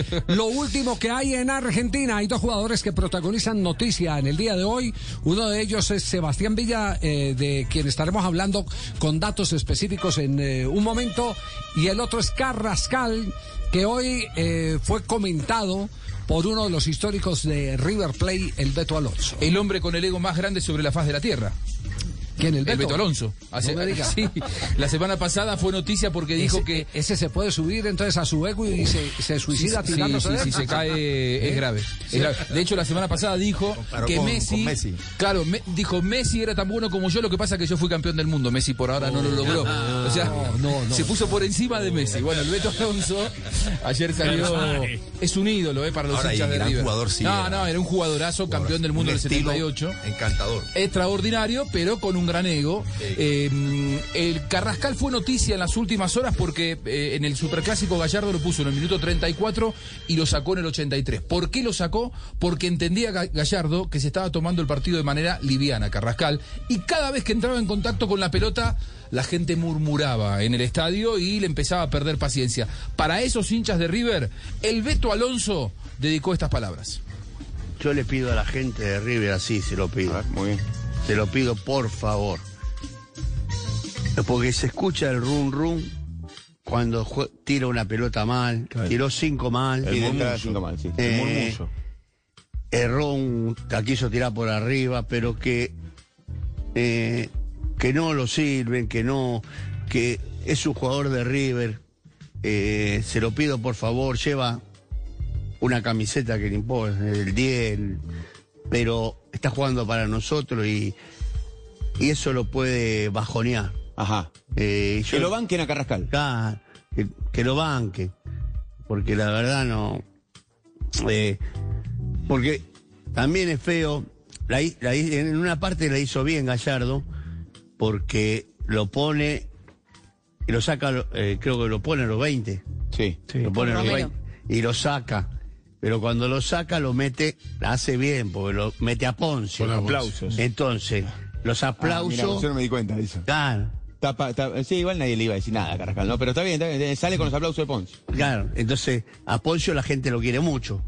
Lo último que hay en Argentina, hay dos jugadores que protagonizan noticia en el día de hoy. Uno de ellos es Sebastián Villa, eh, de quien estaremos hablando con datos específicos en eh, un momento. Y el otro es Carrascal, que hoy eh, fue comentado por uno de los históricos de River Plate, el Beto Alonso. El hombre con el ego más grande sobre la faz de la tierra. ¿Quién, el Beto? El Beto Alonso. No sí, la semana pasada fue noticia porque dijo Ese- que... Ese se puede subir entonces a su ego y se, se suicida Sí, tirándose sí, sí, él. se cae es grave, es grave. De hecho, la semana pasada dijo Comparó que con- Messi, con Messi. claro, me- dijo Messi era tan bueno como yo, lo que pasa que yo fui campeón del mundo. Messi por ahora no lo logró. O sea, no, no. se puso por encima de Messi. Bueno, el Beto Alonso ayer salió es un ídolo eh, para los Ahora, hinchas de gran River. jugador sí no, era. no, era un jugadorazo, campeón del mundo Un del estilo 78 Encantador. extraordinario, pero con un gran ego. Eh, el Carrascal fue noticia en las últimas horas porque eh, en el Superclásico Gallardo lo puso en el minuto 34 y lo sacó en el 83. ¿Por qué lo sacó? Porque entendía Ga- Gallardo que se estaba tomando el partido de manera liviana, Carrascal, y cada vez que entraba en contacto con la pelota, la gente murmuraba en el estadio y le empezaba a perder paciencia. Para esos hinchas de River, el Beto Alonso dedicó estas palabras. Yo le pido a la gente de River así, se lo pido. Muy bien. Se lo pido por favor. Porque se escucha el rum rum cuando tira una pelota mal, tiró cinco mal, El y murmullo. cinco mal, sí. El Eh, murmullo. erró un, la quiso tirar por arriba, pero que eh, que no lo sirven, que no, que es un jugador de River. Eh, se lo pido por favor, lleva una camiseta que le importa, el 10, el- pero está jugando para nosotros y, y eso lo puede bajonear. Ajá. Eh, yo- Que lo banquen a Carrascal. Que, que lo banque. Porque la verdad no. eh, porque también es feo. La, la en una parte la hizo bien Gallardo. Porque lo pone. Y lo saca, eh, creo que lo pone a los 20. Sí. Lo pone a los Romero. 20. Y lo saca. Pero cuando lo saca, lo mete. La hace bien, porque lo mete a Ponce. Con aplausos. Entonces, los Ah, aplausos. yo no me di cuenta de eso. claro. Tapa- tapa- sí, igual nadie le iba a decir nada a Carrascal, ¿no? Pero está bien, está bien, sale con los aplausos de Ponce. Claro, entonces a Poncio la gente lo quiere mucho.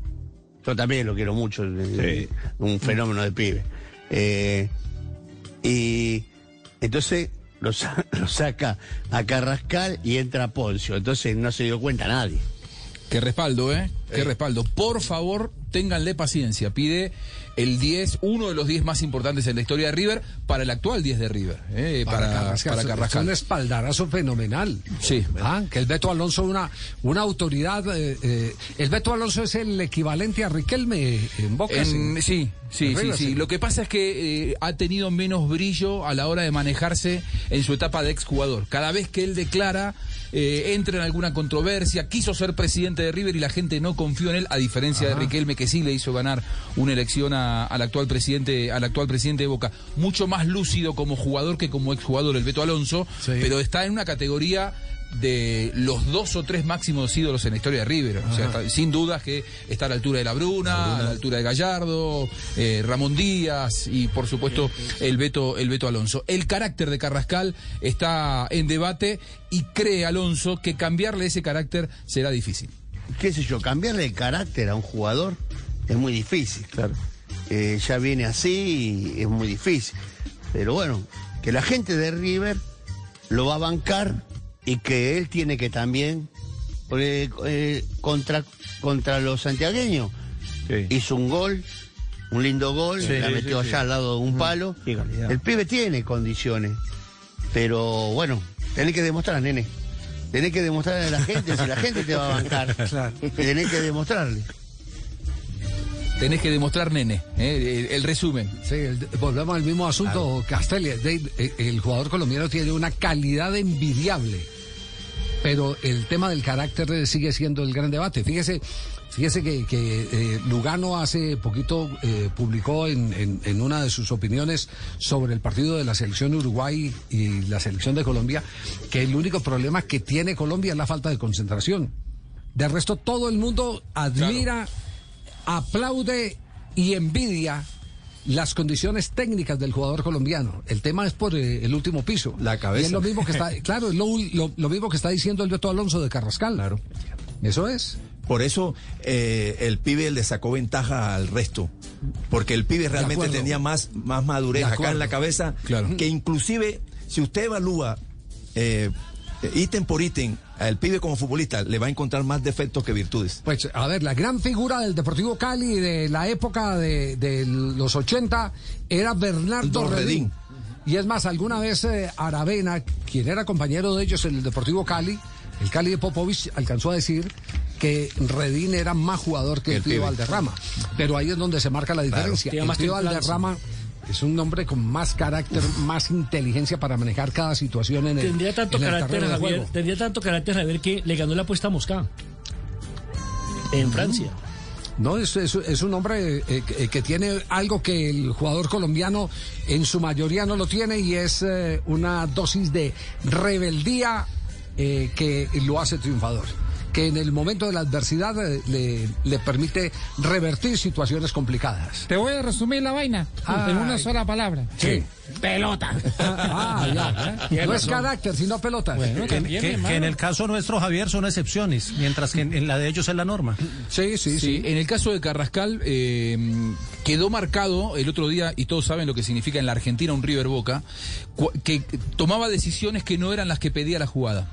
Yo también lo quiero mucho, eh, un fenómeno de pibe. Eh, y entonces lo, sa- lo saca a Carrascal y entra Poncio. Entonces no se dio cuenta nadie. Qué respaldo, ¿eh? Qué respaldo. Por favor, ténganle paciencia. Pide el 10, uno de los 10 más importantes en la historia de River, para el actual 10 de River, ¿eh? para, para Es Carrascal. un espaldarazo fenomenal. Sí. Ah, que el Beto Alonso una una autoridad. eh, eh, el Beto Alonso es el equivalente a Riquelme en Boca. En- sí, sí, En sí, River, sí. sí. Lo que pasa es que ha tenido menos brillo a la hora de manejarse en su etapa de exjugador. Cada vez que él declara, entra en alguna controversia, quiso ser presidente de River y la gente no confió en él, a diferencia de Riquelme que sí le hizo ganar una elección a- al actual presidente, al actual presidente de Boca. Mucho más lúcido como jugador que como exjugador el Beto Alonso, Sí. pero está en una categoría de los dos o tres máximos ídolos en la historia de River. O sea, está- sin dudas que está a la altura de la Bruna, a la altura de Gallardo, eh, Ramón Díaz y por supuesto el Beto, el Beto Alonso. El carácter de Carrascal está en debate y cree Alonso que cambiarle ese carácter será difícil. qué sé yo, cambiarle el carácter a un jugador es muy difícil. Claro. ya viene así y es muy difícil. Pero bueno, que la gente de River lo va a bancar y que él tiene que también, porque eh, contra, contra los santiagueños, hizo un gol, un lindo gol, la metió allá al lado de un palo. El pibe tiene condiciones, pero bueno, tenés que demostrar, nene. Tenés que demostrarle a la gente si la gente te va a bancar. Claro. Tenés que demostrarle. Tenés que demostrar, nene, eh, el, el resumen. Sí, el- volvemos al mismo asunto, Castelli. De- eh, El jugador colombiano tiene una calidad envidiable, pero el tema del carácter eh, sigue siendo el gran debate. Fíjese, fíjese que, que, eh, Lugano hace poquito eh, publicó en, en- en una de sus opiniones sobre el partido de la selección Uruguay y la selección de Colombia que el único problema que tiene Colombia es la falta de concentración. De resto, todo el mundo admira aplaude y envidia las condiciones técnicas del jugador colombiano. El tema es por eh, el último piso. La cabeza. Y es lo mismo que está, claro, es lo, lo- lo mismo que está diciendo el Beto Alonso de Carrascal. Claro. Eso es. Por eso eh, el pibe le sacó ventaja al resto. Porque el pibe realmente tenía más, más madurez acá en la cabeza. Claro. Que inclusive, si usted evalúa eh, ítem por ítem al pibe como futbolista, le va a encontrar más defectos que virtudes. Pues, a ver, la gran figura del Deportivo Cali de la época de, de los 80 era Bernardo Redín. Redín. Y es más, alguna vez eh, Aravena, quien era compañero de ellos en el Deportivo Cali, el Cali de Popovich, alcanzó a decir que Redín era más jugador que el, pibe. Valderrama. Pero ahí es donde se marca la diferencia. Tiene El templanza. Es un hombre con más carácter, más inteligencia para manejar cada situación en el, Tendría tanto en el carácter, Javier, juego. tendría tanto carácter Javier que le ganó la apuesta a Moscá. En Francia. No, es, es- es un hombre eh, que, que tiene algo que el jugador colombiano en su mayoría no lo tiene y es eh, una dosis de rebeldía eh, que lo hace triunfador. Que en el momento de la adversidad eh, le, le permite revertir situaciones complicadas. Te voy a resumir la vaina Ay. en una sola palabra. Sí. Pelota. Ah, ya. Tiene No es carácter, sino pelotas. Bueno, Que, también, que- mi que hermano. en el caso nuestro, Javier, son excepciones, mientras que en, en la de ellos es la norma. Sí, sí, Sí, sí. en el caso de Carrascal eh, quedó marcado el otro día, y todos saben lo que significa en la Argentina un River Boca, que tomaba decisiones que no eran las que pedía la jugada.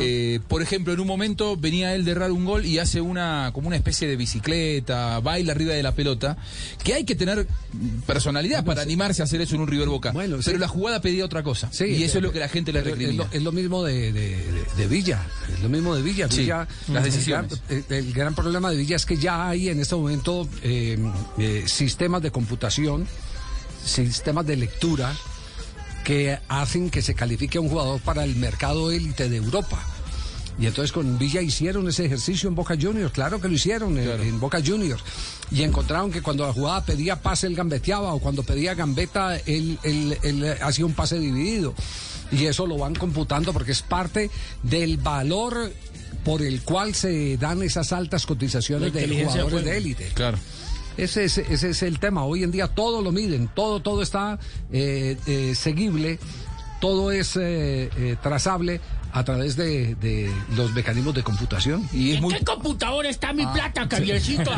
Eh, por ejemplo, en un momento venía él de errar un gol y hace una como una especie de bicicleta, baila arriba de la pelota, que hay que tener personalidad para animarse a hacer eso en un River Boca. Bueno, pero sí. la jugada pedía otra cosa. Sí, y eso eh, es lo que la gente le recrimina. Es lo, es lo mismo de, de- de- de Villa. Es lo mismo de Villa. Villa las el decisiones. gran- El, el gran problema de Villa es que ya hay en este momento eh, eh, sistemas de computación, sistemas de lectura que hacen que se califique a un jugador para el mercado élite de Europa. Y entonces con Villa hicieron ese ejercicio en Boca Juniors, claro que lo hicieron en, en Boca Juniors. Y encontraron que cuando la jugada pedía pase, él gambeteaba, o cuando pedía gambeta, él, él- él hacía un pase dividido. Y eso lo van computando porque es parte del valor por el cual se dan esas altas cotizaciones de jugadores de élite. Claro. Ese es, ese es el tema. Hoy en día todo lo miden, todo, todo está eh, eh, seguible, todo es eh, eh, trazable a través de, de los mecanismos de computación. Y es ¿En muy qué computadora está mi plata, Javiercito?